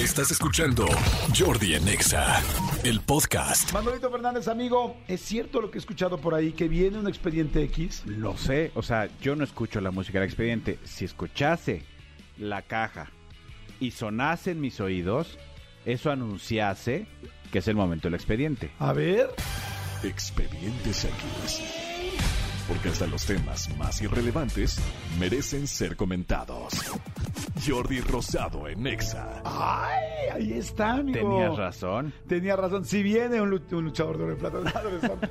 Estás escuchando Jordi en Exa, el podcast. Manolito Fernández, amigo, ¿es cierto lo que he escuchado por ahí que viene un expediente X? Lo sé, o sea, yo no escucho la música del expediente. Si escuchase la caja y sonase en mis oídos, eso anunciase que es el momento del expediente. A ver. Expedientes X. Porque hasta los temas más irrelevantes merecen ser comentados. Jordi Rosado en Exa. Ay, ahí está, amigo. Tenías razón. Tenía razón. Si viene un, lu- un luchador de oro de plata.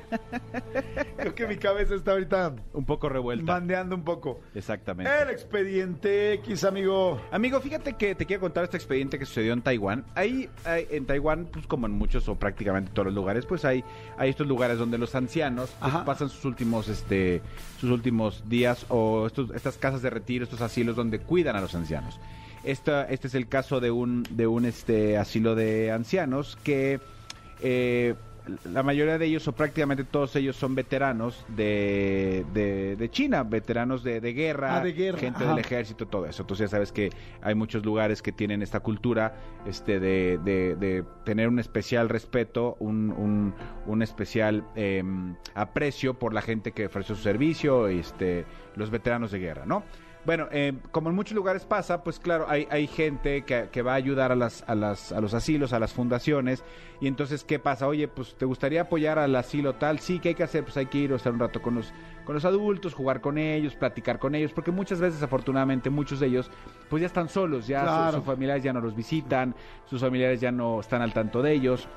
Creo que mi cabeza está ahorita Un poco revuelta. bandeando un poco. Exactamente. El expediente X, amigo. Amigo, fíjate que te quiero contar este expediente que sucedió en Taiwán. Ahí, en Taiwán, pues como en muchos o prácticamente todos los lugares, pues hay, hay estos lugares donde los ancianos pues, pasan sus últimos, este, sus últimos días o estos, estas casas de retiro, estos asilos donde cuidan a los ancianos. Esta, este es el caso de un, de un este, asilo de ancianos que eh, la mayoría de ellos o prácticamente todos ellos son veteranos de, de, de China, veteranos de, de guerra, Ah, de guerra, gente ajá. del ejército, todo eso. Entonces ya sabes que hay muchos lugares que tienen esta cultura este, de, de- de tener un especial respeto, un, un- un especial eh, aprecio por la gente que ofreció su servicio, este, los veteranos de guerra, ¿no? Bueno, eh, como en muchos lugares pasa, pues claro, hay, hay gente que, que va a ayudar a, las, a, las, a los asilos, a las fundaciones, y entonces, ¿qué pasa? Oye, pues, ¿te gustaría apoyar al asilo tal? Sí, ¿qué hay que hacer? Pues hay que ir a estar un rato con los, con los adultos, jugar con ellos, platicar con ellos, porque muchas veces, afortunadamente, muchos de ellos, pues ya están solos, ya su- Claro. sus familiares ya no los visitan, sus familiares ya no están al tanto de ellos.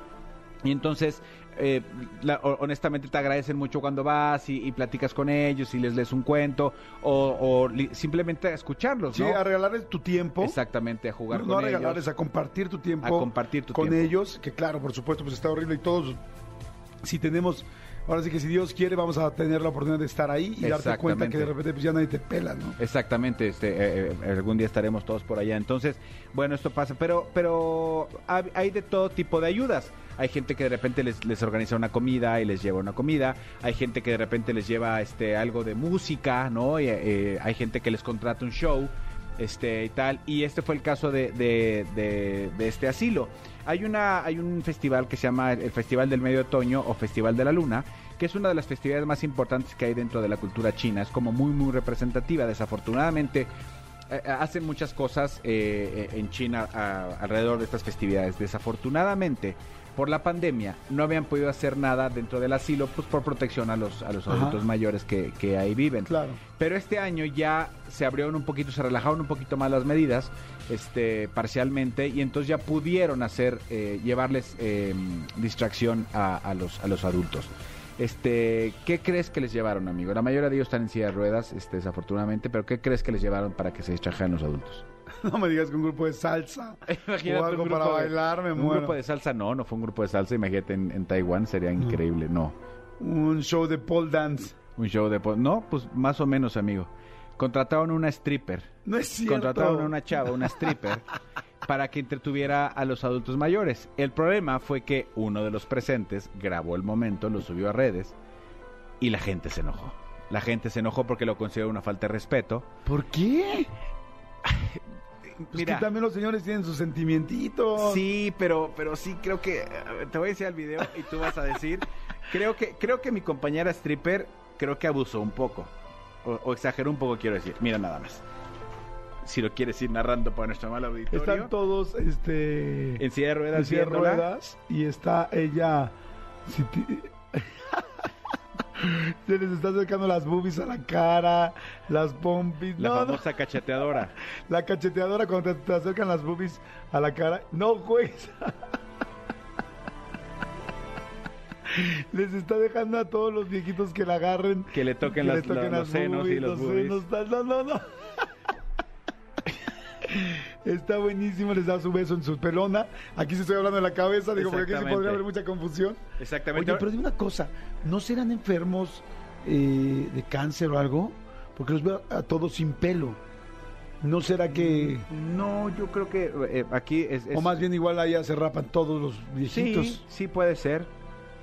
Y entonces, eh, la- honestamente te agradecen mucho cuando vas y, y platicas con ellos y les lees un cuento o, o li- simplemente a escucharlos, Sí, ¿no? a regalarles tu tiempo. Exactamente, a jugar no, con a ellos. regalarles, a compartir tu tiempo. A compartir tu con tiempo. ellos, que claro, por supuesto, pues está horrible y todos, si tenemos, ahora sí que si Dios quiere, vamos a tener la oportunidad de estar ahí y darte cuenta que de repente pues ya nadie te pela, ¿no? Exactamente, este, eh, eh, algún día estaremos todos por allá. Entonces, bueno, esto pasa, pero, pero hay de todo tipo de ayudas. Hay gente que de repente les, les organiza una comida y les lleva una comida. Hay gente que de repente les lleva este algo de música, ¿no? Y, eh, hay gente que les contrata un show, este y tal. Y este fue el caso de, este asilo. Hay una, hay un festival que se llama el Festival del Medio Otoño o Festival de la Luna, que es una de las festividades más importantes que hay dentro de la cultura china. Es como muy, muy representativa. Desafortunadamente, eh, hacen muchas cosas eh, eh, en China alrededor de estas festividades. Desafortunadamente, por la pandemia, no habían podido hacer nada dentro del asilo, pues por protección a los, a los Ajá. adultos mayores que, que ahí viven. Claro. Pero este año ya se abrieron un poquito, se relajaron un poquito más las medidas, este, parcialmente, y entonces ya pudieron hacer, eh, llevarles eh, distracción a, a los, a los adultos. Este, ¿qué crees que les llevaron, amigo? La mayoría de ellos están en silla de ruedas, este, desafortunadamente, pero ¿qué crees que les llevaron para que se distrajeran los adultos? No me digas que un grupo de salsa Imagínate o algo un para grupo de- bailar, me Un muero. grupo de salsa, no, no fue un grupo de salsa, imagínate en, en Taiwán, sería increíble, no. Un show de pole dance. Un show de... po- No, pues más o menos, amigo. Contrataron una stripper. No es cierto. contrataron a una chava, una stripper, para que entretuviera a los adultos mayores. El problema fue que uno de los presentes grabó el momento, lo subió a redes y la gente se enojó. La gente se enojó porque lo consideró una falta de respeto. ¿Por qué? Pues Mira, que también los señores tienen sus sentimientitos. sí, pero, pero sí creo que te voy a decir el video y tú vas a decir, creo que, creo que mi compañera stripper creo que abusó un poco o, o exageró un poco, quiero decir. Mira nada más. Si lo quieres ir narrando para nuestro mal auditorio. Están todos este en silla de ruedas en silla de ruedas y está ella si ti- se les está acercando las boobies a la cara, las pompis, La no, no, famosa cacheteadora. la cacheteadora cuando te, te acercan las boobies a la cara, no juegues. Les está dejando a todos los viejitos que la agarren. Que le toquen, las- toquen los senos y los boobies. senos, no, no, no. Está buenísimo, les da su beso en su pelona. Aquí sí estoy hablando de la cabeza, digo, porque aquí Exactamente. podría haber mucha confusión. Exactamente. Oye, pero dime una cosa, ¿no serán enfermos eh, de cáncer o algo? Porque los veo a todos sin pelo. ¿No será que.? No, yo creo que eh, aquí es, es- O más bien igual allá se rapan todos los viejitos. Sí, sí puede ser.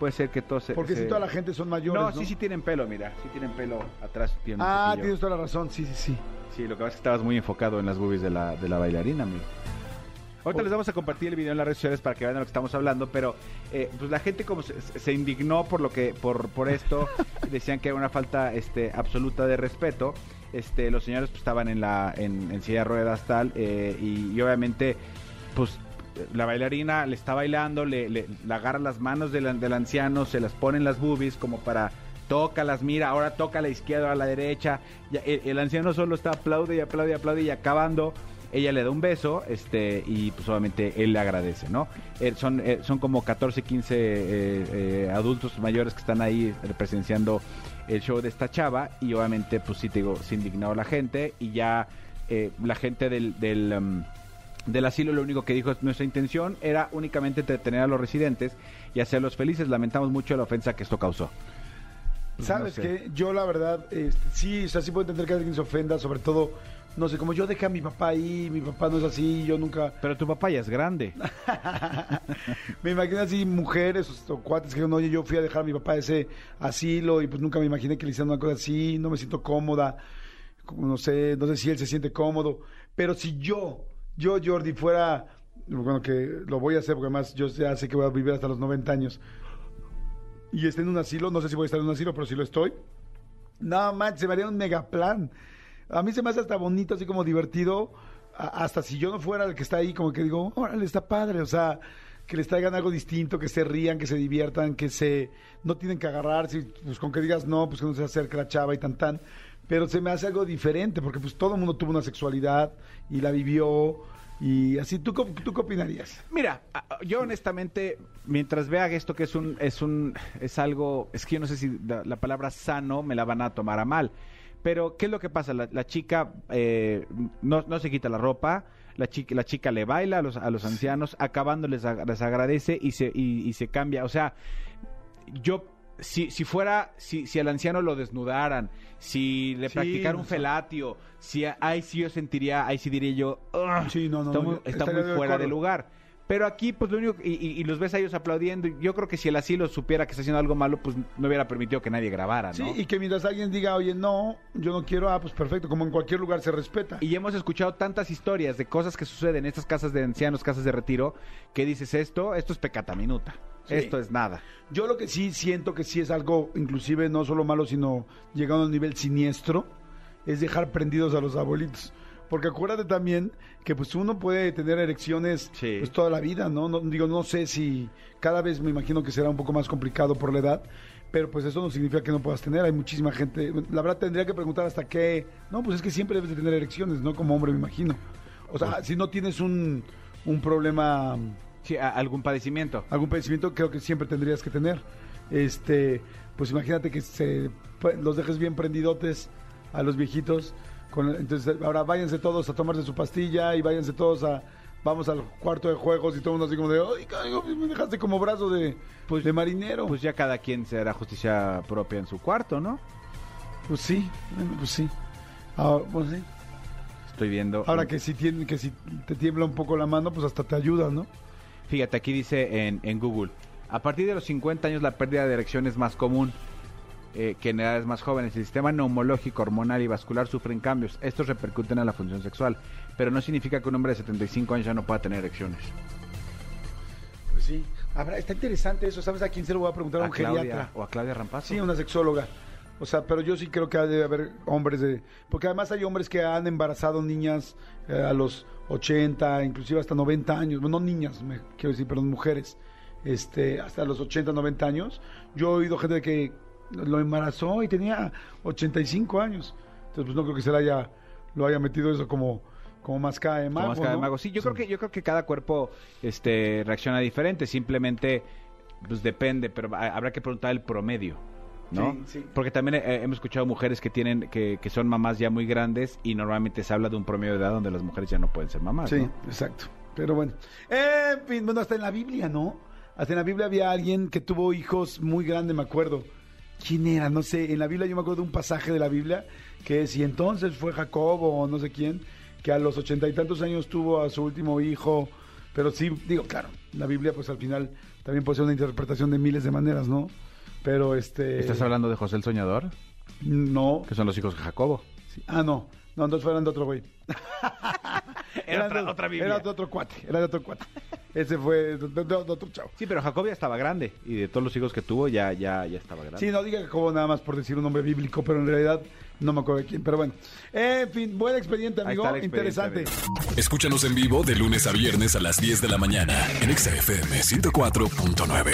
Puede ser que todos se- porque si toda la gente son mayores. No, No, sí, sí tienen pelo, mira. Sí tienen pelo atrás. tienen Ah, tienes toda la razón, sí, sí, sí. Sí, lo que pasa es que estabas muy enfocado en las boobies de la, de la bailarina, amigo. Ahorita les vamos a compartir el video en las redes sociales para que vean de lo que estamos hablando, pero eh, pues la gente como se, se indignó por lo que por por esto, decían que era una falta este absoluta de respeto. Este, los señores pues, estaban en la en, en silla de ruedas tal eh, y, y obviamente pues la bailarina le está bailando, le, le, le agarra las manos del, anciano, se las pone en las boobies como para toca, las mira, ahora toca a la izquierda, a la derecha. El, el anciano solo está aplaude y aplaude y aplaude y acabando. Ella le da un beso este y pues obviamente él le agradece, ¿no? Eh, son, eh, son como 14, 15 eh, eh, adultos mayores que están ahí presenciando el show de esta chava y obviamente pues sí te digo, se indignó la gente y ya la gente del... del um, del asilo lo único que dijo es nuestra intención era únicamente entretener a los residentes y hacerlos felices. Lamentamos mucho la ofensa que esto causó. Pues, ¿Sabes no sé. qué? Yo la verdad, este, sí, o sea, sí puedo entender que alguien se ofenda, sobre todo, no sé, como yo dejé a mi papá ahí, mi papá no es así, yo nunca... Pero tu papá ya es grande. me imagino así mujeres o, o cuates que digan, oye, yo fui a dejar a mi papá ese asilo y pues nunca me imaginé que le hicieran una cosa así, no me siento cómoda, como no sé, no sé si él se siente cómodo, pero si yo, yo Jordi fuera, bueno, que lo voy a hacer porque además yo ya sé que voy a vivir hasta los 90 años y esté en un asilo, no sé si voy a estar en un asilo, pero si lo estoy, no manches, se me haría un mega plan. A mí se me hace hasta bonito, así como divertido, hasta si yo no fuera el que está ahí, como que digo, órale, está padre, o sea, que les traigan algo distinto, que se rían, que se diviertan, que se no tienen que agarrarse, pues con que digas no, pues que no se acerque la chava y tan tan, pero se me hace algo diferente, porque pues todo el mundo tuvo una sexualidad y la vivió, y así, ¿tú, tú qué opinarías? Mira, yo honestamente, mientras vea esto que es un, es un, es algo, es que yo no sé si la, la palabra sano me la van a tomar a mal. Pero, ¿qué es lo que pasa? La, la chica eh, no, no se quita la ropa, la chica, la chica le baila a los, a los ancianos, acabando les, ag- les agradece y se, y, y se cambia. O sea, yo, si, si fuera, si, si al anciano lo desnudaran, si le Sí, practicara un felatio, si ahí sí yo sentiría, ahí sí diría yo, "Ugh, Sí, no, no, está no, muy, está muy fuera de lugar. Pero aquí, pues lo único, y, y- y los ves a ellos aplaudiendo. Yo creo que si el asilo supiera que está haciendo algo malo, pues no hubiera permitido que nadie grabara, Sí, ¿no? y que mientras alguien diga, oye, no, yo no quiero, ah, pues perfecto, como en cualquier lugar se respeta. Y hemos escuchado tantas historias de cosas que suceden en estas casas de ancianos, casas de retiro, que dices esto, esto es pecata minuta. Sí. Esto es nada. Yo lo que sí siento que sí es algo, inclusive no solo malo, sino llegando al nivel siniestro, es dejar prendidos a los abuelitos. Porque acuérdate también que pues uno puede tener erecciones Sí. pues, toda la vida, ¿no? ¿no? Digo, no sé si cada vez me imagino que será un poco más complicado por la edad, pero pues eso no significa que no puedas tener. Hay muchísima gente, la verdad tendría que preguntar hasta qué, no, pues es que siempre debes de tener erecciones, ¿no? Como hombre me imagino. O sea, si no tienes un, un problema Sí, algún padecimiento. algún padecimiento creo que siempre tendrías que tener. Este, pues imagínate que se pues, los dejes bien prendidotes a los viejitos. Con, entonces, ahora váyanse todos a tomarse su pastilla y váyanse todos a vamos al cuarto de juegos y todo el mundo así como de, "Ay, carajo, me dejaste como brazo de Pues- de marinero." Pues ya cada quien se hará justicia propia en su cuarto, ¿no? Pues sí, pues sí. Ahora, pues sí. Estoy viendo. Ahora que si tiene, que si te tiembla un poco la mano, pues hasta te ayuda, ¿no? Fíjate, aquí dice en, en Google, a partir de los 50 años la pérdida de erección es más común eh, que en edades más jóvenes. El sistema neumológico, hormonal y vascular sufren cambios. Estos repercuten en la función sexual, pero no significa que un hombre de 75 años ya no pueda tener erecciones. Pues sí. Habrá, está interesante eso, ¿sabes a quién se lo voy a preguntar? A A un Claudia geriatra. o a Claudia Rampazzo. Sí, una sexóloga. O sea, pero yo sí creo que ha de haber hombres de... Porque además hay hombres que han embarazado niñas eh, a los 80, inclusive hasta 90 años. Bueno, no niñas, me, quiero decir, perdón, mujeres. Este, hasta los 80, 90 años. Yo he oído gente que lo embarazó y tenía 85 años. Entonces, pues no creo que se le haya, lo haya metido eso como, como mascada de Como mago, máscara de ¿no? mago. Sí, yo creo que yo creo que cada cuerpo este reacciona diferente, simplemente pues depende, pero ha- habrá que preguntar el promedio, ¿no? Sí, sí. Porque también eh, hemos escuchado mujeres que tienen que, que son mamás ya muy grandes y normalmente se habla de un promedio de edad donde las mujeres ya no pueden ser mamás, Sí, ¿no? exacto. Pero bueno. En fin, bueno, hasta en la Biblia, ¿no? Hasta en la Biblia había alguien que tuvo hijos muy grande, me acuerdo. ¿Quién era? No sé. En la Biblia yo me acuerdo de un pasaje de la Biblia que si entonces fue Jacobo o no sé quién, que a los ochenta y tantos años tuvo a su último hijo. Pero sí, digo, claro, la Biblia pues al final también puede ser una interpretación de miles de maneras, ¿no? Pero este... ¿Estás hablando de José el Soñador? No. Que son los hijos de Jacobo. Sí. Ah, no. No, entonces fueran de otro güey. Era otra- de- otra Biblia. Era de otro cuate, era de otro cuate. Ese fue de, de- de otro chavo. Sí, pero Jacob ya estaba grande y de todos los hijos que tuvo ya, ya, ya estaba grande. Sí, no diga Jacobo nada más por decir un nombre bíblico, pero en realidad no me acuerdo de quién. Pero bueno, en fin, buen expediente, Ahí amigo. está el expediente, Interesante. Escúchanos en vivo de lunes a viernes a las 10 de la mañana en Exa FM 104.9.